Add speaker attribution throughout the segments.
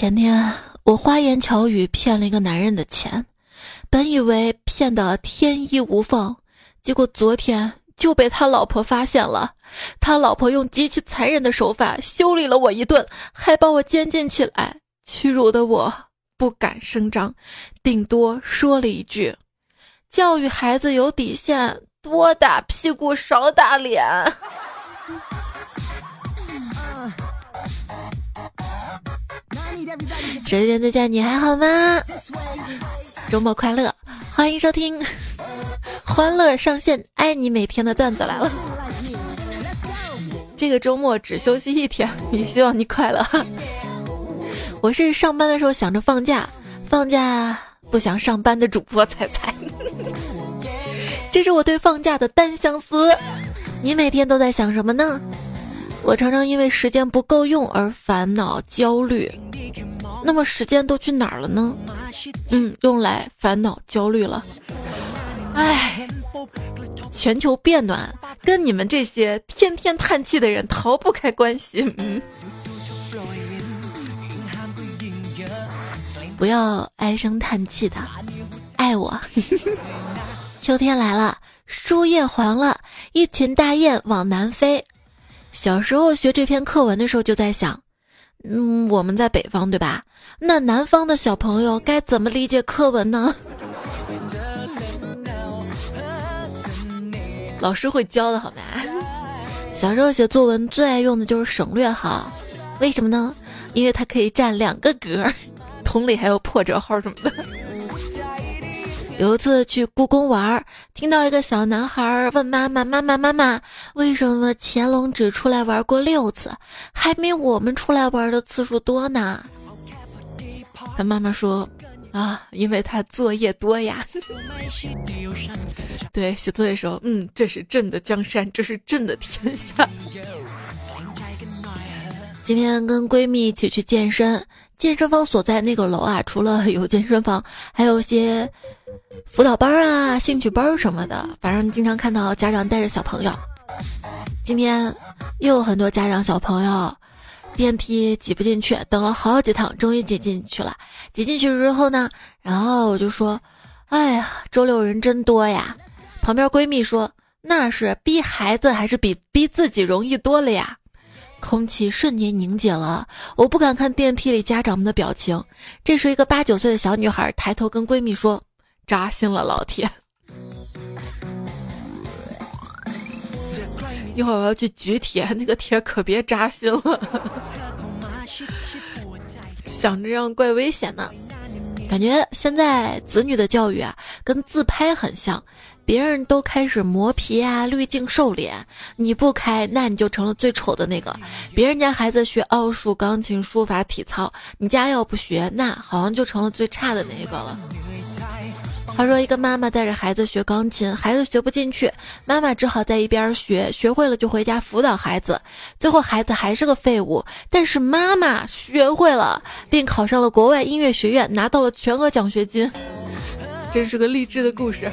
Speaker 1: 前天我花言巧语骗了一个男人的钱，本以为骗得天衣无缝，结果昨天就被他老婆发现了。他老婆用极其残忍的手法修理了我一顿，还把我监禁起来。屈辱的我不敢声张，顶多说了一句：“教育孩子有底线，多打屁股少打脸。”时间再见，你还好吗？周末快乐，欢迎收听《欢乐上线》，爱你每天的段子来了。这个周末只休息一天，也希望你快乐。我是上班的时候想着放假，放假不想上班的主播彩彩。这是我对放假的单相思。你每天都在想什么呢？我常常因为时间不够用而烦恼焦虑。那么时间都去哪儿了呢？嗯，用来烦恼焦虑了。唉，全球变暖跟你们这些天天叹气的人逃不开关系。嗯，不要唉声叹气的，爱我。秋天来了，树叶黄了，一群大雁往南飞。小时候学这篇课文的时候，就在想，嗯，我们在北方对吧？那南方的小朋友该怎么理解课文呢？老师会教的好吗？小时候写作文最爱用的就是省略号，为什么呢？因为它可以占两个格，同理还有破折号什么的。有一次去故宫玩，听到一个小男孩问妈妈：“妈妈，妈妈，为什么乾隆只出来玩过六次，还没我们出来玩的次数多呢？”他妈妈说：“啊，因为他作业多呀。”对，写作业时候，嗯，这是朕的江山，这是朕的天下。今天跟闺蜜一起去健身。健身房所在那个楼啊，除了有健身房，还有些辅导班啊、兴趣班什么的。反正经常看到家长带着小朋友。今天又有很多家长小朋友，电梯挤不进去，等了好几趟，终于挤进去了。挤进去之后呢，然后我就说：“哎呀，周六人真多呀。”旁边闺蜜说：“那是逼孩子还是比逼自己容易多了呀？”空气瞬间凝结了，我不敢看电梯里家长们的表情。这时，一个八九岁的小女孩抬头跟闺蜜说：“扎心了，老铁！一会儿我要去举铁，那个铁可别扎心了。想着这样怪危险的，感觉现在子女的教育啊，跟自拍很像。”别人都开始磨皮啊，滤镜瘦脸，你不开，那你就成了最丑的那个。别人家孩子学奥数、钢琴、书法、体操，你家要不学，那好像就成了最差的那个了。他说，一个妈妈带着孩子学钢琴，孩子学不进去，妈妈只好在一边学，学会了就回家辅导孩子，最后孩子还是个废物。但是妈妈学会了，并考上了国外音乐学院，拿到了全额奖学金。真是个励志的故事。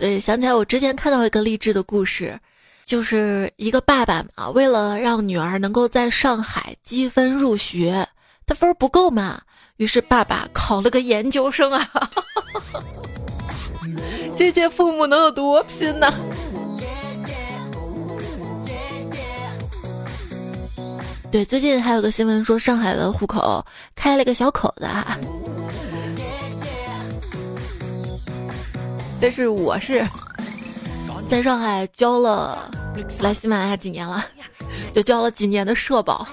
Speaker 1: 对，想起来我之前看到一个励志的故事，就是一个爸爸嘛，为了让女儿能够在上海积分入学，他分不够嘛，于是爸爸考了个研究生啊。这届父母能有多拼呢？对，最近还有个新闻说，上海的户口开了个小口子啊。但是我是在上海交了来喜马拉雅几年了，就交了几年的社保，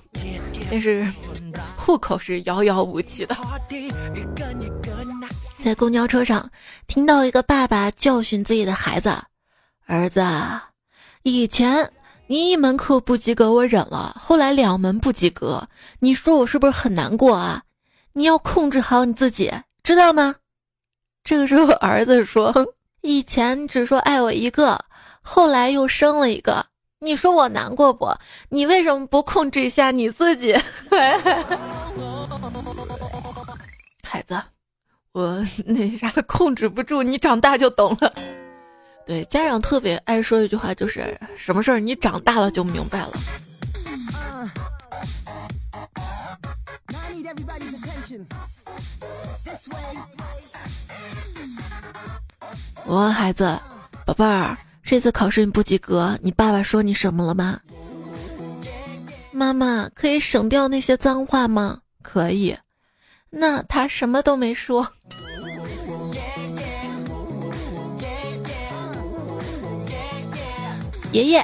Speaker 1: 但是户口是遥遥无期的。在公交车上听到一个爸爸教训自己的孩子：“儿子，以前你一门课不及格我忍了，后来两门不及格，你说我是不是很难过啊？你要控制好你自己，知道吗？”这个时候儿子说。以前只说爱我一个，后来又生了一个，你说我难过不？你为什么不控制一下你自己？孩子，我 那啥控制不住，你长大就懂了。对，家长特别爱说一句话，就是什么事儿你长大了就明白了。我问孩子：“宝贝儿，这次考试你不及格，你爸爸说你什么了吗？”妈妈，可以省掉那些脏话吗？可以。那他什么都没说。爷爷，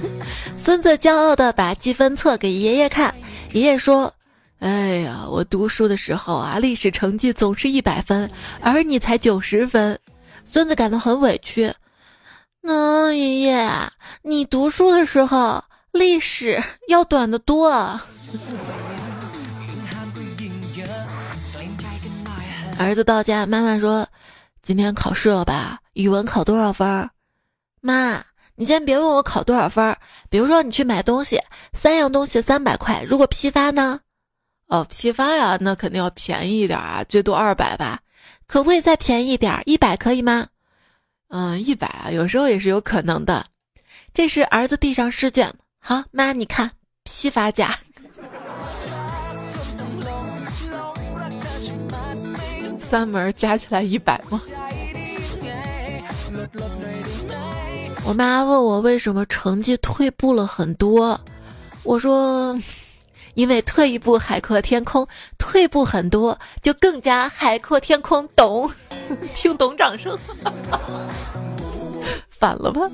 Speaker 1: 孙子骄傲的把积分册给爷爷看。爷爷说：“哎呀，我读书的时候啊，历史成绩总是一百分，而你才九十分。”孙子感到很委屈。那爷爷，你读书的时候历史要短得多。儿子到家，妈妈说：“今天考试了吧？语文考多少分？”妈。你先别问我考多少分儿，比如说你去买东西，三样东西三百块，如果批发呢？哦，批发呀，那肯定要便宜一点啊，最多二百吧。可不可以再便宜一点，一百可以吗？嗯，一百啊，有时候也是有可能的。这是儿子递上试卷，好，妈你看批发价，三门加起来一百吗？我妈问我为什么成绩退步了很多，我说，因为退一步海阔天空，退步很多就更加海阔天空。懂？听懂掌声。反了吧？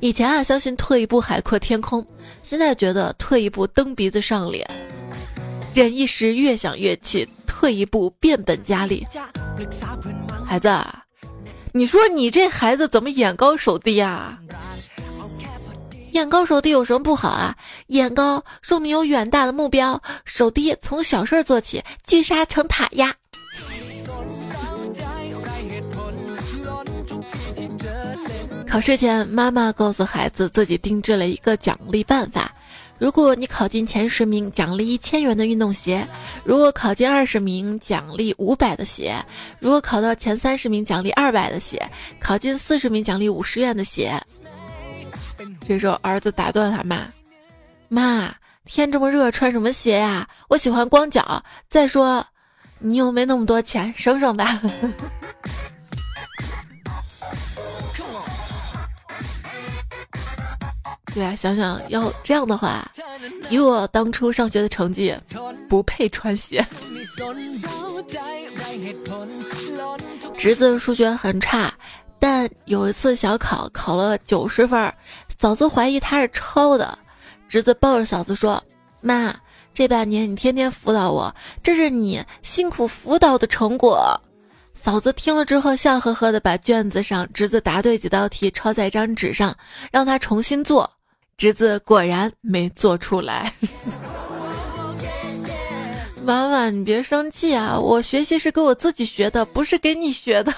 Speaker 1: 以前啊相信退一步海阔天空，现在觉得退一步蹬鼻子上脸。忍一时越想越气，退一步变本加厉。孩子。你说你这孩子怎么眼高手低呀？眼高手低有什么不好啊？眼高说明有远大的目标，手低从小事做起，聚沙成塔呀。考试前，妈妈告诉孩子自己定制了一个奖励办法。如果你考进前十名，奖励一千元的运动鞋；如果考进二十名，奖励五百的鞋；如果考到前三十名，奖励二百的鞋；考进四十名，奖励五十元的鞋。这时候，儿子打断他妈：“妈，天这么热，穿什么鞋呀？我喜欢光脚。再说，你又没那么多钱，省省吧。”对啊，想想要这样的话，以我当初上学的成绩，不配穿鞋。侄子数学很差，但有一次小考考了九十分，嫂子怀疑他是抄的。侄子抱着嫂子说：“妈，这半年你天天辅导我，这是你辛苦辅导的成果。”嫂子听了之后，笑呵呵的把卷子上侄子答对几道题抄在一张纸上，让他重新做。侄子果然没做出来。婉婉，你别生气啊！我学习是给我自己学的，不是给你学的。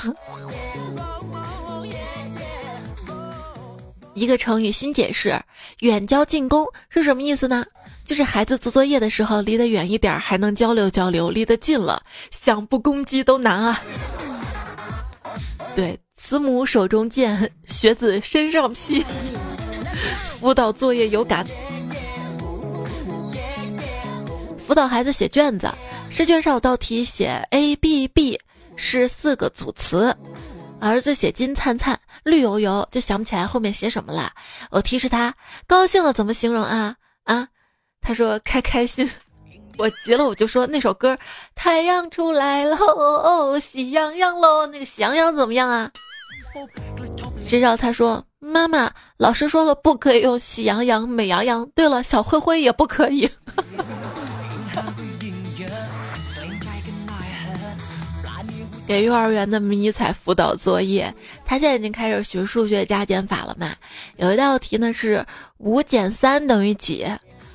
Speaker 1: 一个成语新解释：远交近攻是什么意思呢？就是孩子做作业的时候离得远一点还能交流交流，离得近了想不攻击都难啊。对，慈母手中剑，学子身上披。辅导作业有感，辅导孩子写卷子，试卷上有道题写 A B B 是四个组词，儿子写金灿灿、绿油油，就想不起来后面写什么了。我提示他，高兴了怎么形容啊？啊，他说开开心。我急了，我就说那首歌，太阳出来喽，喜洋洋喽，那个喜洋洋怎么样啊？谁知道他说。妈妈，老师说了不可以用喜羊羊、美羊羊。对了，小灰灰也不可以。给幼儿园的迷彩辅导作业，他现在已经开始学数学加减法了嘛？有一道题呢是五减三等于几？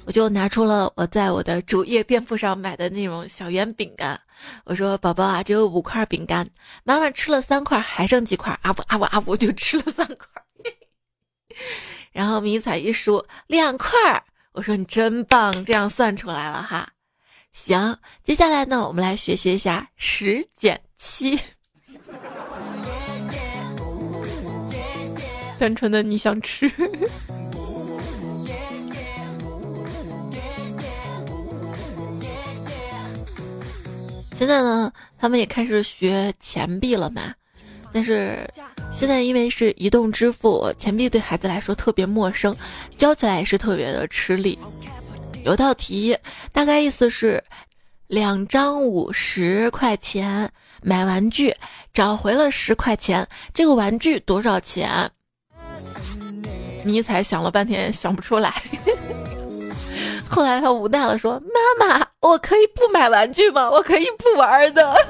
Speaker 1: 我就拿出了我在我的主页店铺上买的那种小圆饼干。我说：“宝宝啊，只有五块饼干，妈妈吃了三块，还剩几块？阿布阿布阿布就吃了三块。”然后迷彩一输两块，我说你真棒，这样算出来了哈。行，接下来呢，我们来学习一下十减七。单纯的你想吃。现在呢，他们也开始学钱币了嘛。但是现在因为是移动支付，钱币对孩子来说特别陌生，教起来也是特别的吃力。有道题，大概意思是：两张五十块钱买玩具，找回了十块钱，这个玩具多少钱？尼采想了半天想不出来，后来他无奈了说：“妈妈，我可以不买玩具吗？我可以不玩的。”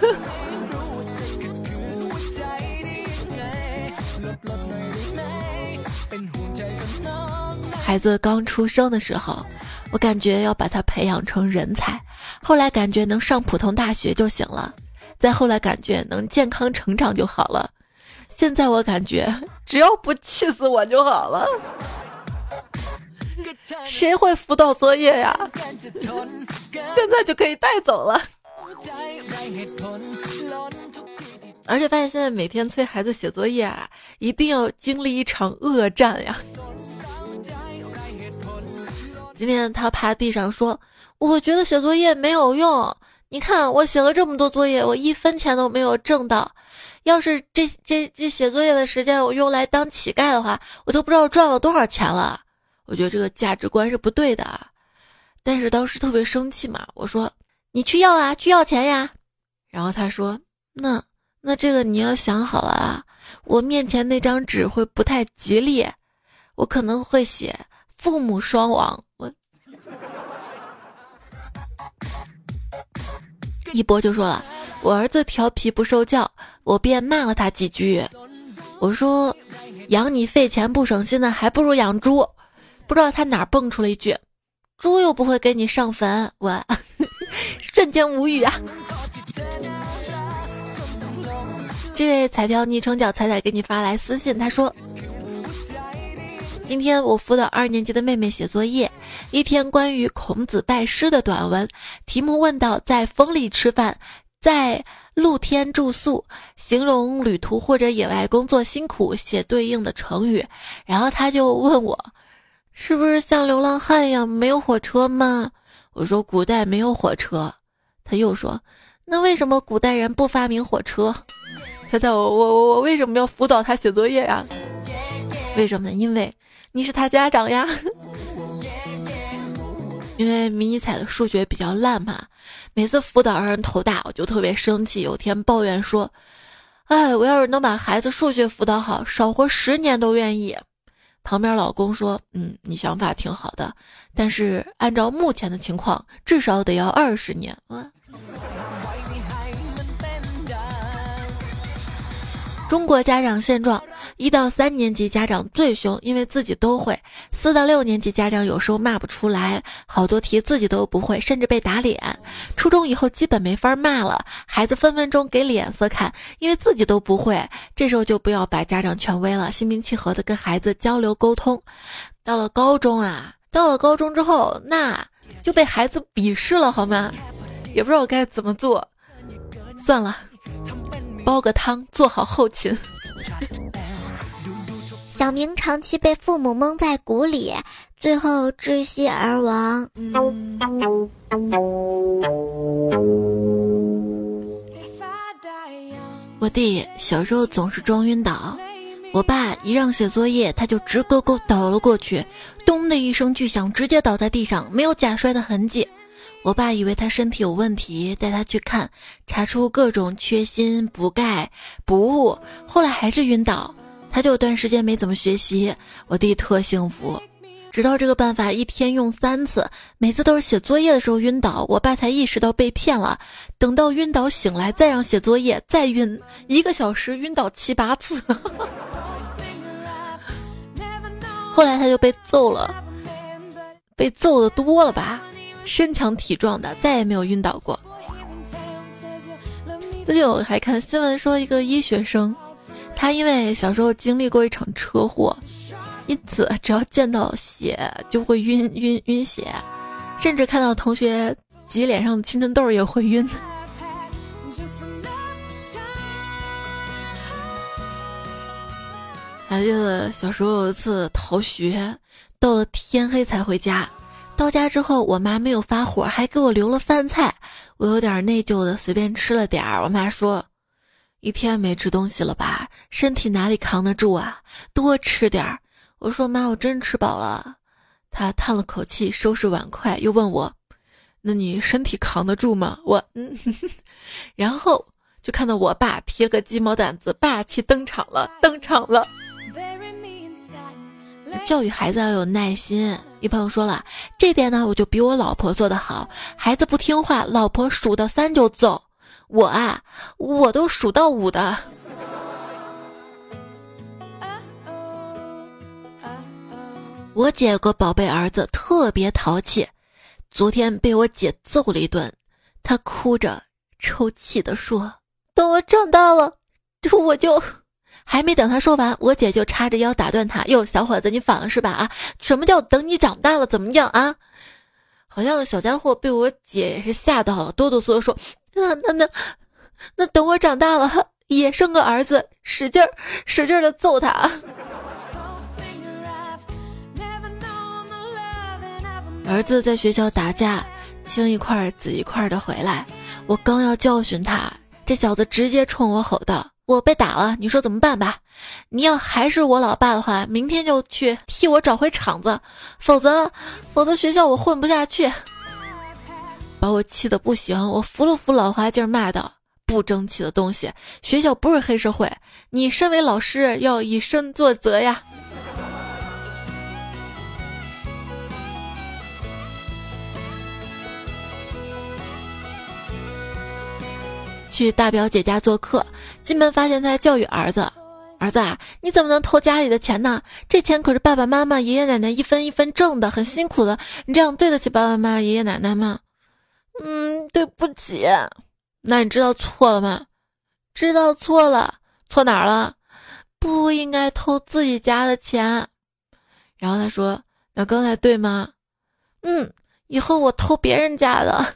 Speaker 1: 孩子刚出生的时候，我感觉要把他培养成人才；后来感觉能上普通大学就行了；再后来感觉能健康成长就好了；现在我感觉只要不气死我就好了。谁会辅导作业呀？现在就可以带走了。而且发现现在每天催孩子写作业啊，一定要经历一场恶战呀。今天他趴地上说：“我觉得写作业没有用。你看我写了这么多作业，我一分钱都没有挣到。要是这这这写作业的时间我用来当乞丐的话，我都不知道赚了多少钱了。我觉得这个价值观是不对的。但是当时特别生气嘛，我说你去要啊，去要钱呀。然后他说：那那这个你要想好了啊，我面前那张纸会不太吉利，我可能会写父母双亡。”我一波就说了，我儿子调皮不受教，我便骂了他几句。我说，养你费钱不省心的，还不如养猪。不知道他哪蹦出了一句，猪又不会给你上坟。我 瞬间无语啊！这位彩票昵称叫彩彩给你发来私信，他说。今天我辅导二年级的妹妹写作业，一篇关于孔子拜师的短文。题目问到在风里吃饭，在露天住宿，形容旅途或者野外工作辛苦，写对应的成语。然后他就问我，是不是像流浪汉一样没有火车吗？我说古代没有火车。他又说，那为什么古代人不发明火车？猜猜我我我我为什么要辅导他写作业呀？为什么呢？因为。你是他家长呀？因为迷你彩的数学比较烂嘛，每次辅导让人头大，我就特别生气。有天抱怨说：“哎，我要是能把孩子数学辅导好，少活十年都愿意。”旁边老公说：“嗯，你想法挺好的，但是按照目前的情况，至少得要二十年。”中国家长现状：一到三年级家长最凶，因为自己都会；四到六年级家长有时候骂不出来，好多题自己都不会，甚至被打脸。初中以后基本没法骂了，孩子分分钟给脸色看，因为自己都不会。这时候就不要摆家长权威了，心平气和的跟孩子交流沟通。到了高中啊，到了高中之后，那就被孩子鄙视了，好吗？也不知道该怎么做，算了。煲个汤，做好后勤。
Speaker 2: 小明长期被父母蒙在鼓里，最后窒息而亡。
Speaker 1: 我弟小时候总是装晕倒，我爸一让写作业，他就直勾勾倒了过去，咚的一声巨响，直接倒在地上，没有假摔的痕迹。我爸以为他身体有问题，带他去看，查出各种缺锌、补钙、补物，后来还是晕倒。他就有段时间没怎么学习。我弟特幸福，直到这个办法一天用三次，每次都是写作业的时候晕倒，我爸才意识到被骗了。等到晕倒醒来，再让写作业，再晕一个小时，晕倒七八次。后来他就被揍了，被揍的多了吧？身强体壮的，再也没有晕倒过。最近我还看新闻说，一个医学生，他因为小时候经历过一场车祸，因此只要见到血就会晕晕晕血，甚至看到同学挤脸上的青春痘也会晕。还记得小时候有一次逃学，到了天黑才回家。到家之后，我妈没有发火，还给我留了饭菜，我有点内疚的随便吃了点儿。我妈说：“一天没吃东西了吧，身体哪里扛得住啊？多吃点儿。”我说：“妈，我真吃饱了。”她叹了口气，收拾碗筷，又问我：“那你身体扛得住吗？”我嗯，然后就看到我爸提了个鸡毛掸子，霸气登场了，登场了。教育孩子要有耐心。一朋友说了，这点呢，我就比我老婆做的好。孩子不听话，老婆数到三就揍。我啊，我都数到五的。我姐有个宝贝儿子，特别淘气，昨天被我姐揍了一顿，他哭着抽泣的说：“等我长大了，这我就……”还没等他说完，我姐就叉着腰打断他：“哟，小伙子，你反了是吧？啊，什么叫等你长大了怎么样啊？”好像小家伙被我姐也是吓到了，哆哆嗦嗦说：“那那那，那等我长大了也生个儿子，使劲儿使劲儿的揍他。”儿子在学校打架，青一块紫一块的回来，我刚要教训他，这小子直接冲我吼道。我被打了，你说怎么办吧？你要还是我老爸的话，明天就去替我找回场子，否则，否则学校我混不下去。把我气得不行，我扶了扶老花镜，骂道：“不争气的东西，学校不是黑社会，你身为老师要以身作则呀。”去大表姐家做客，进门发现她在教育儿子：“儿子啊，你怎么能偷家里的钱呢？这钱可是爸爸妈妈、爷爷奶奶一分一分挣的，很辛苦的。你这样对得起爸爸妈妈、爷爷奶奶吗？”“嗯，对不起。”“那你知道错了吗？”“知道错了，错哪儿了？不应该偷自己家的钱。”然后他说：“那刚才对吗？”“嗯，以后我偷别人家的。”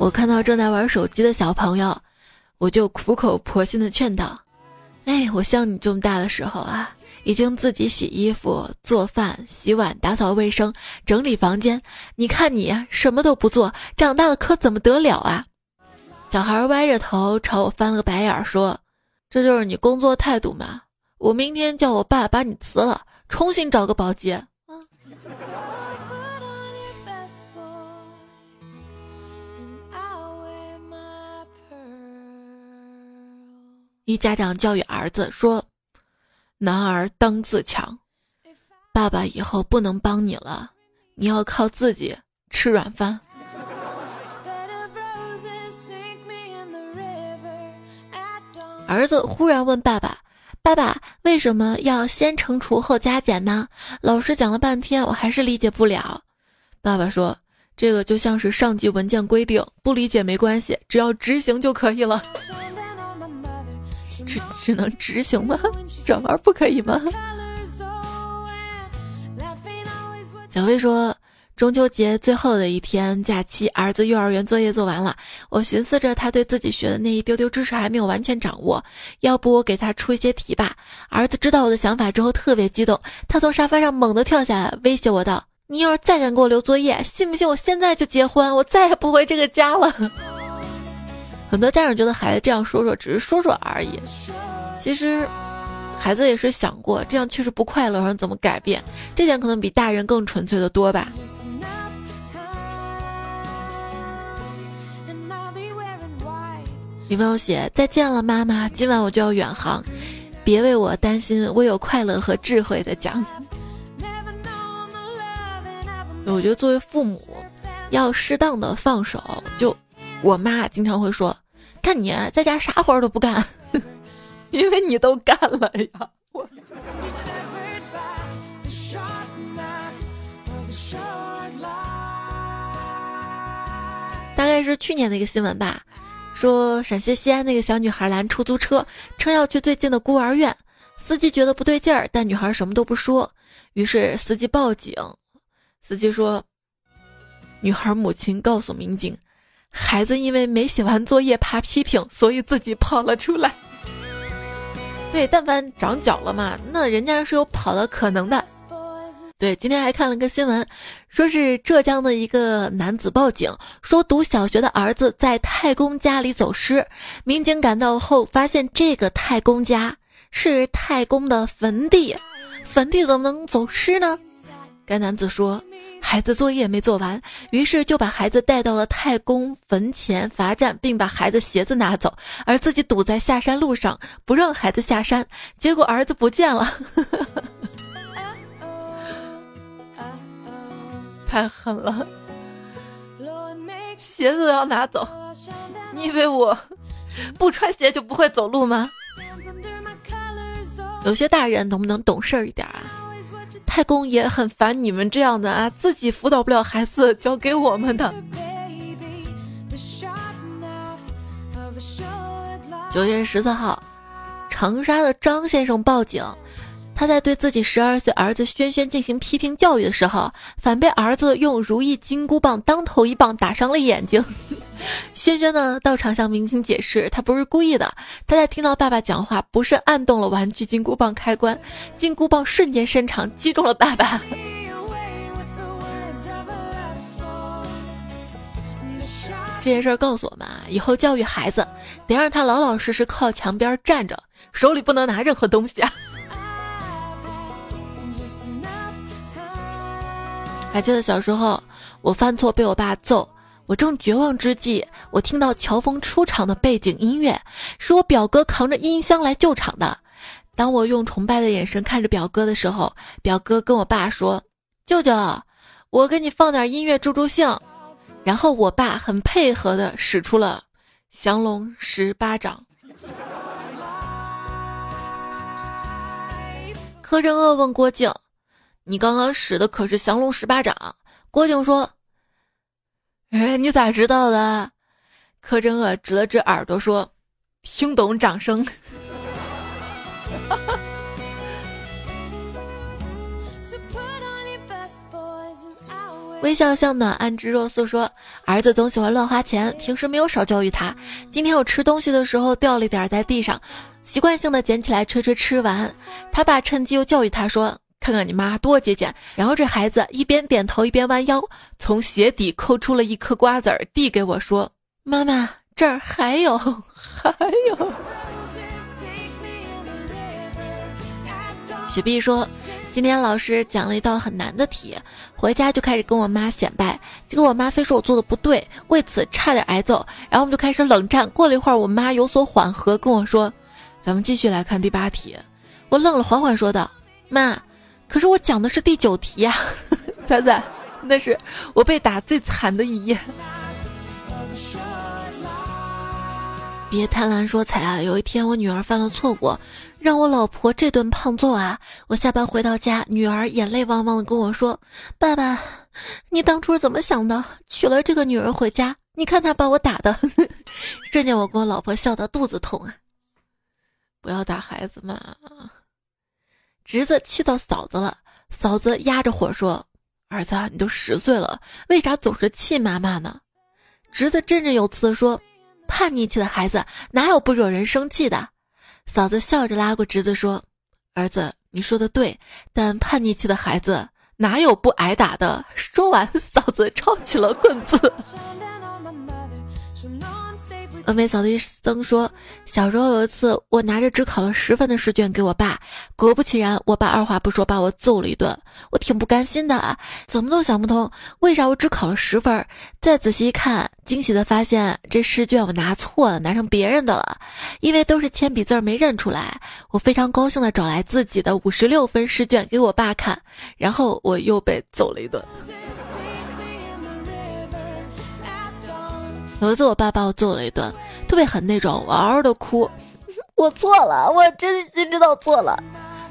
Speaker 1: 我看到正在玩手机的小朋友，我就苦口婆心的劝道：“哎，我像你这么大的时候啊，已经自己洗衣服、做饭、洗碗、打扫卫生、整理房间。你看你什么都不做，长大了可怎么得了啊？”小孩歪着头朝我翻了个白眼，说：“这就是你工作态度吗？我明天叫我爸把你辞了，重新找个保洁。”一家长教育儿子说：“男儿当自强，爸爸以后不能帮你了，你要靠自己吃软饭。”儿子忽然问爸爸：“爸爸，为什么要先乘除后加减呢？”老师讲了半天，我还是理解不了。爸爸说：“这个就像是上级文件规定，不理解没关系，只要执行就可以了。”只只能执行吗？转弯不可以吗？小飞说，中秋节最后的一天假期，儿子幼儿园作业做完了。我寻思着，他对自己学的那一丢丢知识还没有完全掌握，要不我给他出一些题吧。儿子知道我的想法之后特别激动，他从沙发上猛地跳下来，威胁我道：“你要是再敢给我留作业，信不信我现在就结婚，我再也不回这个家了。” 很多家长觉得孩子这样说说只是说说而已，其实孩子也是想过这样确实不快乐，然后怎么改变？这点可能比大人更纯粹的多吧。女朋友写再见了，妈妈，今晚我就要远航，别为我担心，我有快乐和智慧的讲。我觉得作为父母，要适当的放手，就。我妈经常会说：“看你在家啥活都不干，因为你都干了呀。”大概是去年的一个新闻吧，说陕西西安那个小女孩拦出租车，称要去最近的孤儿院，司机觉得不对劲儿，但女孩什么都不说，于是司机报警。司机说：“女孩母亲告诉民警。”孩子因为没写完作业怕批评，所以自己跑了出来。对，但凡长脚了嘛，那人家是有跑的可能的。对，今天还看了个新闻，说是浙江的一个男子报警，说读小学的儿子在太公家里走失。民警赶到后，发现这个太公家是太公的坟地，坟地怎么能走失呢？该男子说，孩子作业没做完，于是就把孩子带到了太公坟前罚站，并把孩子鞋子拿走，而自己堵在下山路上，不让孩子下山。结果儿子不见了。太狠了，鞋子都要拿走，你以为我不穿鞋就不会走路吗？有些大人能不能懂事一点啊？太公也很烦你们这样的啊，自己辅导不了孩子，交给我们的。九月十四号，长沙的张先生报警。他在对自己十二岁儿子轩轩进行批评教育的时候，反被儿子用如意金箍棒当头一棒打伤了眼睛。轩轩呢，到场向民警解释，他不是故意的。他在听到爸爸讲话，不慎按动了玩具金箍棒开关，金箍棒瞬间伸长，击中了爸爸。这件事儿告诉我们啊，以后教育孩子得让他老老实实靠墙边站着，手里不能拿任何东西啊。还记得小时候，我犯错被我爸揍，我正绝望之际，我听到乔峰出场的背景音乐，是我表哥扛着音箱来救场的。当我用崇拜的眼神看着表哥的时候，表哥跟我爸说：“舅舅，我给你放点音乐助助兴。”然后我爸很配合的使出了降龙十八掌。柯震恶问郭靖。你刚刚使的可是降龙十八掌，郭靖说：“哎，你咋知道的？”柯震恶指了指耳朵说：“听懂掌声。”微笑向暖安之若素说：“儿子总喜欢乱花钱，平时没有少教育他。今天我吃东西的时候掉了一点在地上，习惯性的捡起来吹吹吃完。他爸趁机又教育他说。”看看你妈多节俭，然后这孩子一边点头一边弯腰，从鞋底抠出了一颗瓜子儿，递给我说：“妈妈，这儿还有，还有。”雪碧说：“今天老师讲了一道很难的题，回家就开始跟我妈显摆，结果我妈非说我做的不对，为此差点挨揍。然后我们就开始冷战。过了一会儿，我妈有所缓和，跟我说：‘咱们继续来看第八题。’我愣了，缓缓说道：‘妈。’可是我讲的是第九题呀，仔仔，那是我被打最惨的一页。别贪婪说财啊！有一天我女儿犯了错误，让我老婆这顿胖揍啊！我下班回到家，女儿眼泪汪汪的跟我说：“爸爸，你当初是怎么想的？娶了这个女人回家，你看他把我打的。”瞬间我跟我老婆笑得肚子痛啊！不要打孩子嘛。侄子气到嫂子了，嫂子压着火说：“儿子，你都十岁了，为啥总是气妈妈呢？”侄子振振有词地说：“叛逆期的孩子哪有不惹人生气的？”嫂子笑着拉过侄子说：“儿子，你说的对，但叛逆期的孩子哪有不挨打的？”说完，嫂子抄起了棍子。峨眉扫地僧说：“小时候有一次，我拿着只考了十分的试卷给我爸，果不其然，我爸二话不说把我揍了一顿。我挺不甘心的啊，怎么都想不通为啥我只考了十分。再仔细一看，惊喜的发现这试卷我拿错了，拿成别人的了，因为都是铅笔字儿没认出来。我非常高兴的找来自己的五十六分试卷给我爸看，然后我又被揍了一顿。”有一次，我爸把我揍了一顿，特别狠那种，嗷嗷的哭。我错了，我真心知道错了。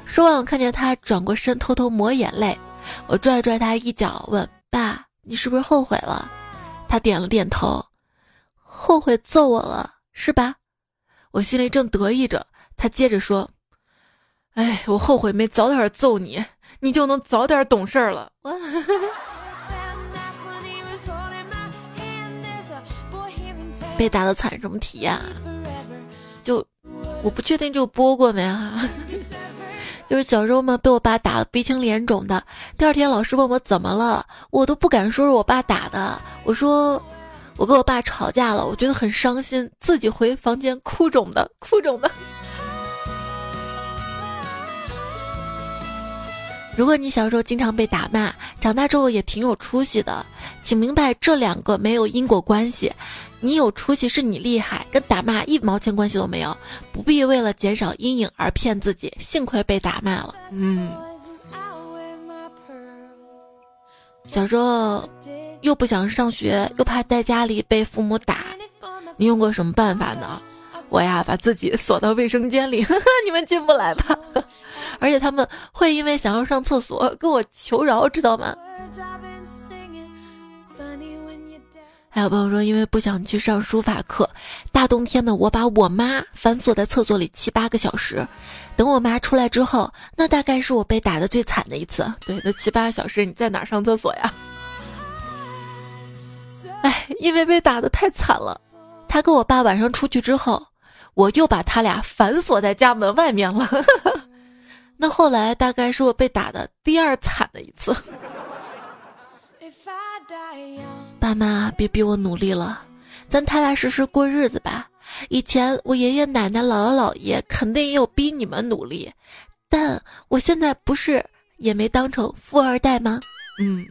Speaker 1: 说完，我看见他转过身，偷偷抹眼泪。我拽拽他一脚，问：“爸，你是不是后悔了？”他点了点头，后悔揍我了，是吧？我心里正得意着，他接着说：“哎，我后悔没早点揍你，你就能早点懂事了。”我被打的惨什么体验啊？就我不确定就播过没哈。就是小时候嘛，被我爸打的鼻青脸肿的。第二天老师问我怎么了，我都不敢说是我爸打的。我说我跟我爸吵架了，我觉得很伤心，自己回房间哭肿的，哭肿的。如果你小时候经常被打骂，长大之后也挺有出息的，请明白这两个没有因果关系。你有出息是你厉害，跟打骂一毛钱关系都没有，不必为了减少阴影而骗自己。幸亏被打骂了，嗯。小时候又不想上学，又怕在家里被父母打，你用过什么办法呢？我呀，把自己锁到卫生间里，你们进不来吧。而且他们会因为想要上厕所跟我求饶，知道吗？还有朋友说，因为不想去上书法课，大冬天的，我把我妈反锁在厕所里七八个小时。等我妈出来之后，那大概是我被打的最惨的一次。对，那七八个小时你在哪上厕所呀？哎，因为被打的太惨了，他跟我爸晚上出去之后，我又把他俩反锁在家门外面了。那后来大概是我被打的第二惨的一次。爸妈，别逼我努力了，咱踏踏实实过日子吧。以前我爷爷奶奶、姥姥姥爷肯定也有逼你们努力，但我现在不是也没当成富二代吗？嗯。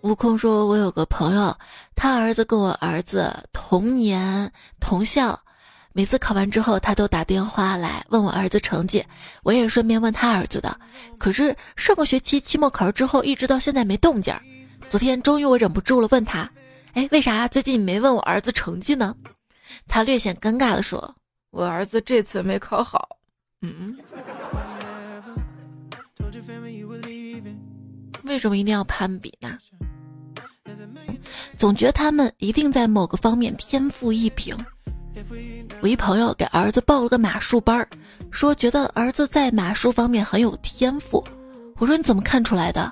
Speaker 1: 悟空说：“我有个朋友，他儿子跟我儿子同年同校。”每次考完之后，他都打电话来问我儿子成绩，我也顺便问他儿子的。可是上个学期期末考试之后，一直到现在没动静。昨天终于我忍不住了，问他：“哎，为啥最近没问我儿子成绩呢？”他略显尴尬的说：“我儿子这次没考好。”嗯，为什么一定要攀比呢？总觉得他们一定在某个方面天赋异禀。我一朋友给儿子报了个马术班儿，说觉得儿子在马术方面很有天赋。我说你怎么看出来的？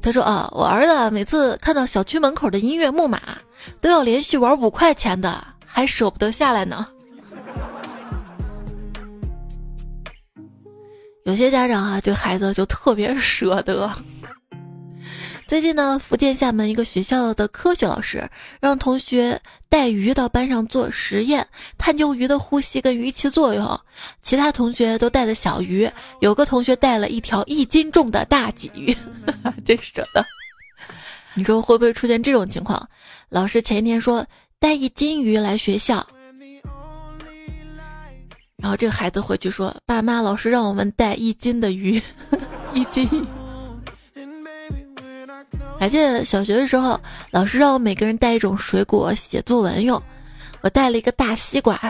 Speaker 1: 他说啊，我儿子每次看到小区门口的音乐木马，都要连续玩五块钱的，还舍不得下来呢。有些家长啊，对孩子就特别舍得。最近呢，福建厦门一个学校的科学老师让同学带鱼到班上做实验，探究鱼的呼吸跟鱼鳍作用。其他同学都带的小鱼，有个同学带了一条一斤重的大鲫鱼，真舍得。你说会不会出现这种情况？老师前一天说带一斤鱼来学校，然后这个孩子回去说：“爸妈，老师让我们带一斤的鱼，一斤。”还记得小学的时候，老师让我每个人带一种水果写作文用，我带了一个大西瓜，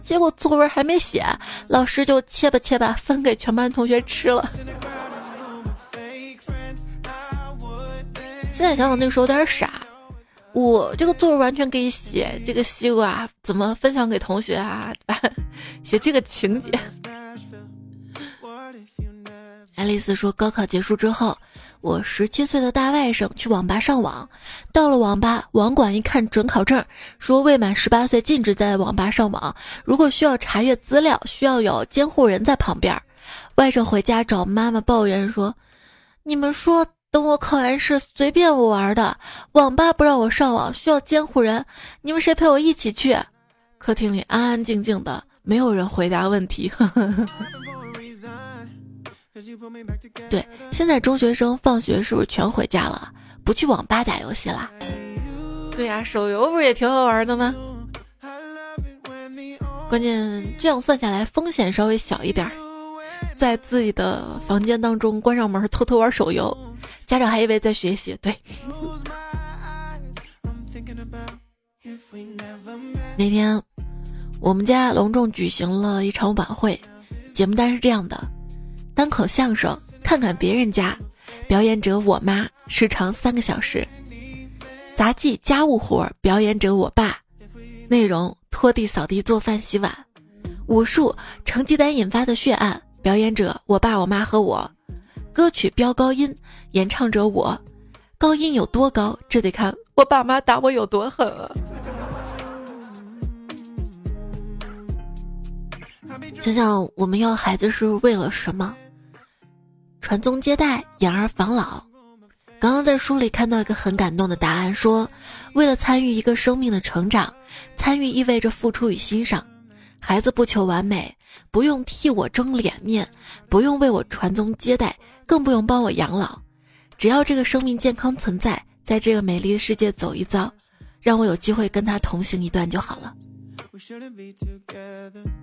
Speaker 1: 结果作文还没写，老师就切吧切吧分给全班同学吃了。现在想想那个时候有点傻，我这个作文完全可以写这个西瓜怎么分享给同学啊，写这个情节。爱丽丝说：“高考结束之后，我十七岁的大外甥去网吧上网。到了网吧，网管一看准考证，说未满十八岁禁止在网吧上网。如果需要查阅资料，需要有监护人在旁边。外甥回家找妈妈抱怨说：‘你们说等我考完试随便我玩的，网吧不让我上网，需要监护人。你们谁陪我一起去？’客厅里安安静静的，没有人回答问题。呵呵呵对，现在中学生放学是不是全回家了？不去网吧打游戏啦？对呀，手游不是也挺好玩的吗？关键这样算下来风险稍微小一点，在自己的房间当中关上门偷偷玩手游，家长还以为在学习。对，那天我们家隆重举行了一场晚会，节目单是这样的。单口相声看看别人家。表演者我妈时长三个小时。杂技家务活表演者我爸。内容拖地扫地做饭洗碗。武术成绩单引发的血案表演者我爸我妈和我。歌曲飙高音演唱者我。高音有多高这得看我爸妈打我有多狠啊想想我们要孩子是为了什么？传宗接代，养儿防老。刚刚在书里看到一个很感动的答案，说为了参与一个生命的成长，参与意味着付出与欣赏。孩子不求完美，不用替我争脸面，不用为我传宗接代，更不用帮我养老。只要这个生命健康存在，在这个美丽的世界走一遭，让我有机会跟他同行一段就好了。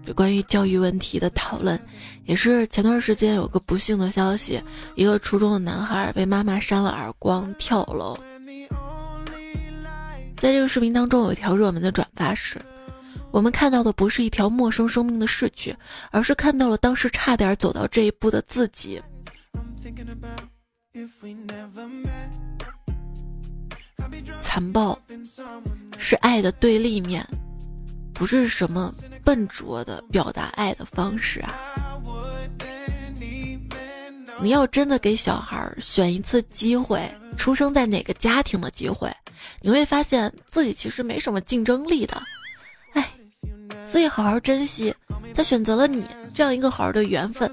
Speaker 1: 这关于教育问题的讨论，也是前段时间有个不幸的消息：一个初中的男孩被妈妈扇了耳光，跳楼。在这个视频当中，有一条热门的转发是：我们看到的不是一条陌生生命的逝去，而是看到了当时差点走到这一步的自己。残暴是爱的对立面。不是什么笨拙的表达爱的方式啊！你要真的给小孩选一次机会，出生在哪个家庭的机会，你会发现自己其实没什么竞争力的。哎，所以好好珍惜他选择了你这样一个好好的缘分。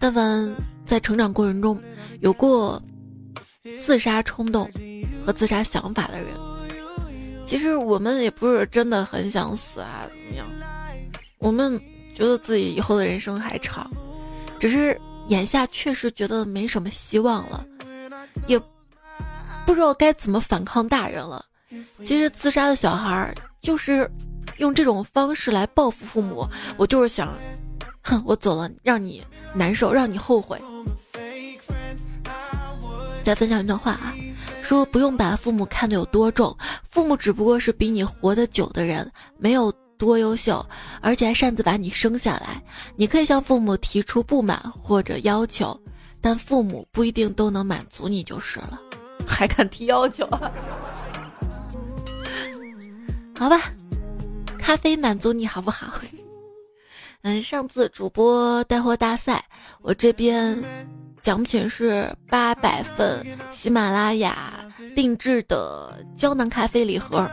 Speaker 1: 但凡在成长过程中有过自杀冲动。和自杀想法的人，其实我们也不是真的很想死啊，怎么样？我们觉得自己以后的人生还长，只是眼下确实觉得没什么希望了，也不知道该怎么反抗大人了。其实自杀的小孩就是用这种方式来报复父母，我就是想，哼，我走了，让你难受，让你后悔。再分享一段话啊。说不用把父母看得有多重，父母只不过是比你活得久的人，没有多优秀，而且还擅自把你生下来。你可以向父母提出不满或者要求，但父母不一定都能满足你就是了。还敢提要求？好吧，咖啡满足你好不好？嗯，上次主播带货大赛，我这边。奖品是八百份喜马拉雅定制的胶囊咖啡礼盒，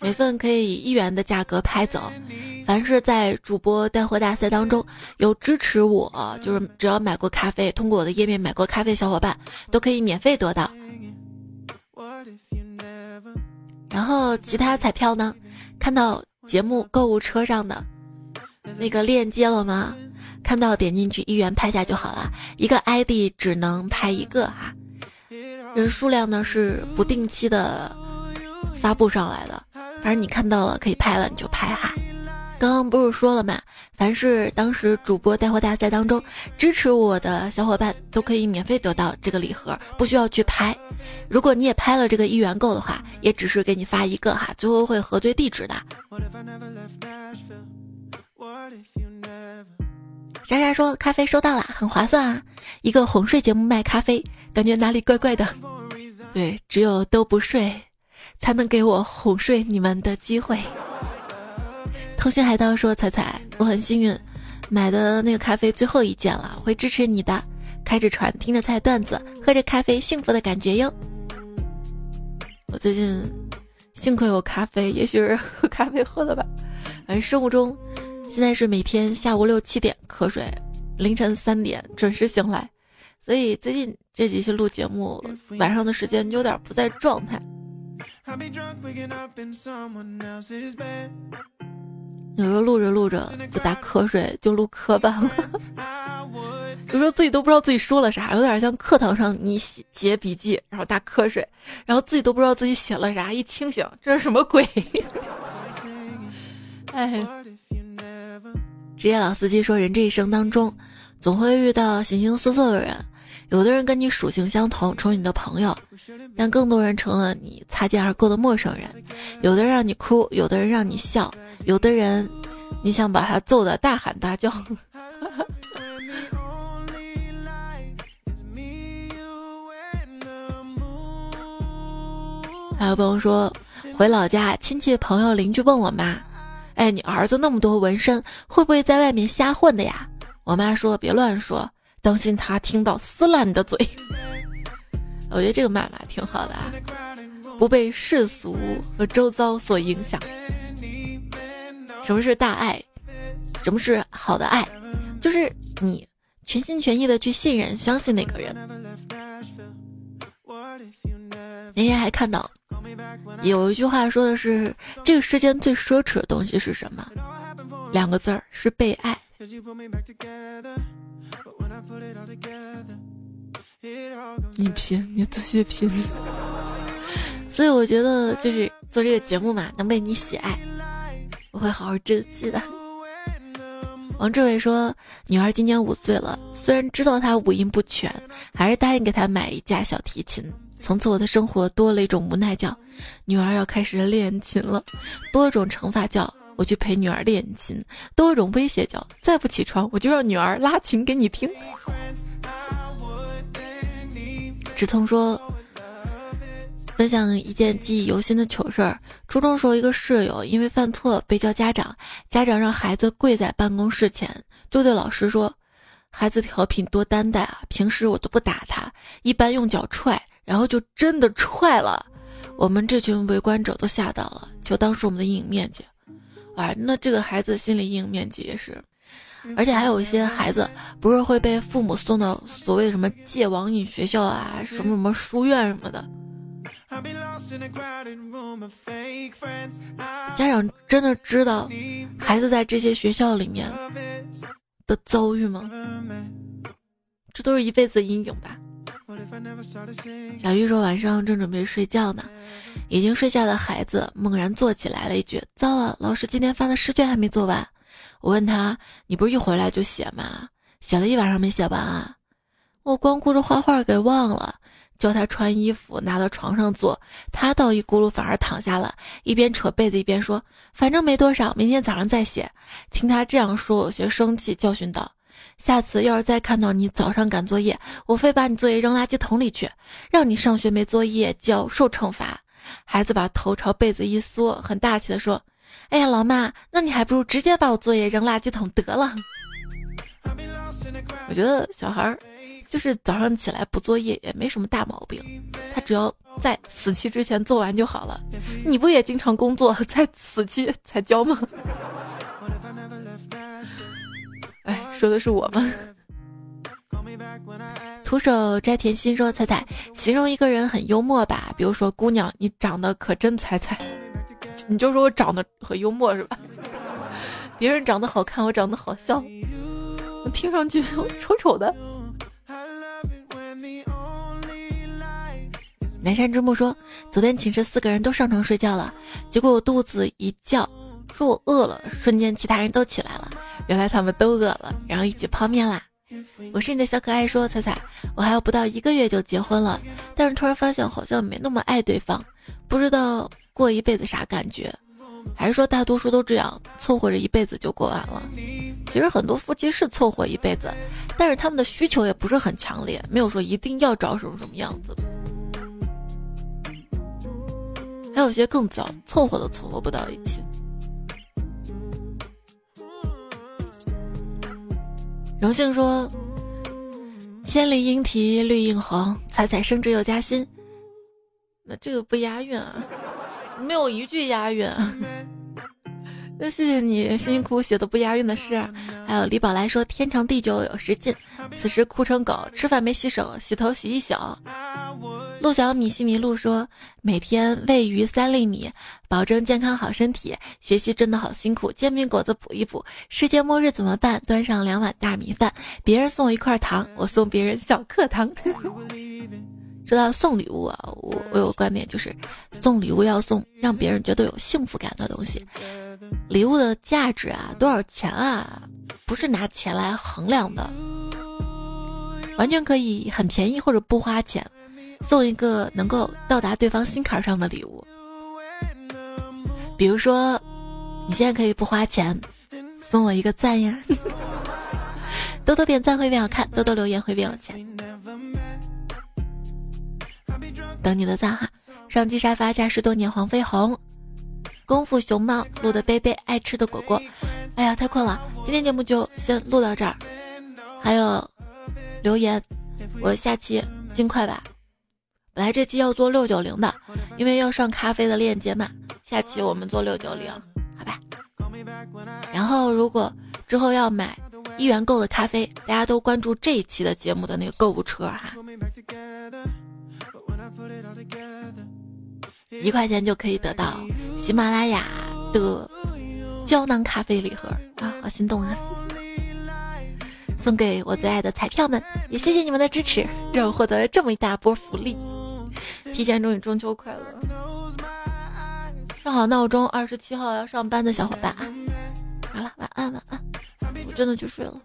Speaker 1: 每份可以以一元的价格拍走。凡是在主播带货大赛当中有支持我，就是只要买过咖啡，通过我的页面买过咖啡，小伙伴都可以免费得到。然后其他彩票呢？看到节目购物车上的那个链接了吗？看到点进去一元拍下就好了，一个 ID 只能拍一个哈，人数量呢是不定期的发布上来的，反正你看到了可以拍了你就拍哈。刚刚不是说了嘛，凡是当时主播带货大赛当中支持我的小伙伴都可以免费得到这个礼盒，不需要去拍。如果你也拍了这个一元购的话，也只是给你发一个哈，最后会核对地址的。莎莎说：“咖啡收到了，很划算啊！一个哄睡节目卖咖啡，感觉哪里怪怪的。对，只有都不睡，才能给我哄睡你们的机会。”偷心海盗说：“彩彩，我很幸运，买的那个咖啡最后一件了，会支持你的。开着船，听着菜段子，喝着咖啡，幸福的感觉哟。我最近幸亏有咖啡，也许是喝咖啡喝的吧。反正生活中……”现在是每天下午六七点瞌睡，凌晨三点准时醒来，所以最近这几期录节目晚上的时间有点不在状态。有时候录着录着就打瞌睡，就录磕绊了。有时候自己都不知道自己说了啥，有点像课堂上你写写笔记，然后打瞌睡，然后自己都不知道自己写了啥，一清醒，这是什么鬼？哎。职业老司机说：“人这一生当中，总会遇到形形色色的人，有的人跟你属性相同，成为你的朋友，但更多人成了你擦肩而过的陌生人。有的人让你哭，有的人让你笑，有的人你想把他揍得大喊大叫。还有朋友说，回老家，亲戚朋友邻居问我妈。”哎，你儿子那么多纹身，会不会在外面瞎混的呀？我妈说别乱说，当心他听到撕烂你的嘴。我觉得这个妈妈挺好的啊。不被世俗和周遭所影响。什么是大爱？什么是好的爱？就是你全心全意的去信任、相信那个人。那天还看到有一句话说的是：这个世间最奢侈的东西是什么？两个字儿是被爱。你拼，你仔细拼。所以我觉得，就是做这个节目嘛，能被你喜爱，我会好好珍惜的。王志伟说，女儿今年五岁了，虽然知道她五音不全，还是答应给她买一架小提琴。从此我的生活多了一种无奈，叫女儿要开始练琴了；多种惩罚，叫我去陪女儿练琴；多种威胁，叫再不起床，我就让女儿拉琴给你听。志聪说，分享一件记忆犹新的糗事儿：初中时候，一个室友因为犯错被叫家长，家长让孩子跪在办公室前，就对老师说：“孩子调皮多担待啊，平时我都不打他，一般用脚踹。”然后就真的踹了，我们这群围观者都吓到了，就当时我们的阴影面积。啊，那这个孩子心理阴影面积也是，而且还有一些孩子不是会被父母送到所谓的什么戒网瘾学校啊，什么什么书院什么的。家长真的知道孩子在这些学校里面的遭遇吗？这都是一辈子阴影吧。小玉说：“晚上正准备睡觉呢，已经睡下的孩子猛然坐起来了一句：‘糟了，老师今天发的试卷还没做完。’我问他：‘你不是一回来就写吗？写了一晚上没写完啊？’我光顾着画画给忘了，教他穿衣服拿到床上坐，他倒一咕噜反而躺下了，一边扯被子一边说：‘反正没多少，明天早上再写。’听他这样说，有些生气，教训道。”下次要是再看到你早上赶作业，我非把你作业扔垃圾桶里去，让你上学没作业就要受惩罚。孩子把头朝被子一缩，很大气的说：“哎呀，老妈，那你还不如直接把我作业扔垃圾桶得了。”我觉得小孩儿就是早上起来不作业也没什么大毛病，他只要在死期之前做完就好了。你不也经常工作在死期才交吗？哎，说的是我吗？徒手摘甜心说：“彩彩，形容一个人很幽默吧？比如说，姑娘，你长得可真彩彩，你就说我长得很幽默是吧？别人长得好看，我长得好笑，听上去 丑丑的。”南山之木说：“昨天寝室四个人都上床睡觉了，结果我肚子一叫，说我饿了，瞬间其他人都起来了。”原来他们都饿了，然后一起泡面啦。我是你的小可爱，说彩彩，我还有不到一个月就结婚了，但是突然发现好像没那么爱对方，不知道过一辈子啥感觉，还是说大多数都这样凑合着一辈子就过完了？其实很多夫妻是凑合一辈子，但是他们的需求也不是很强烈，没有说一定要找什么什么样子的。还有些更早，凑合都凑合不到一起。荣幸说：“千里莺啼绿映红，彩彩升职又加薪。”那这个不押韵啊，没有一句押韵。那谢谢你辛辛苦苦写的不押韵的诗。还有李宝来说：“天长地久有时尽，此时哭成狗，吃饭没洗手，洗头洗一宿。”陆小米西米露说：“每天喂鱼三粒米，保证健康好身体。学习真的好辛苦，煎饼果子补一补。世界末日怎么办？端上两碗大米饭，别人送我一块糖，我送别人小课堂。说到送礼物啊，我我有个观点，就是送礼物要送让别人觉得有幸福感的东西。礼物的价值啊，多少钱啊，不是拿钱来衡量的，完全可以很便宜或者不花钱。”送一个能够到达对方心坎上的礼物，比如说，你现在可以不花钱送我一个赞呀，多多点赞会变好看，多多留言会变有钱。等你的赞哈！上期沙发驾驶多年黄飞鸿，功夫熊猫录的贝贝爱吃的果果。哎呀，太困了，今天节目就先录到这儿。还有留言，我下期尽快吧。本来这期要做六九零的，因为要上咖啡的链接嘛。下期我们做六九零，好吧？然后如果之后要买一元购的咖啡，大家都关注这一期的节目的那个购物车哈，一块钱就可以得到喜马拉雅的胶囊咖啡礼盒啊，好心动啊！送给我最爱的彩票们，也谢谢你们的支持，让我获得了这么一大波福利。提前祝你中秋快乐！上好闹钟，二十七号要上班的小伙伴啊！好了，晚安晚安，我真的去睡了。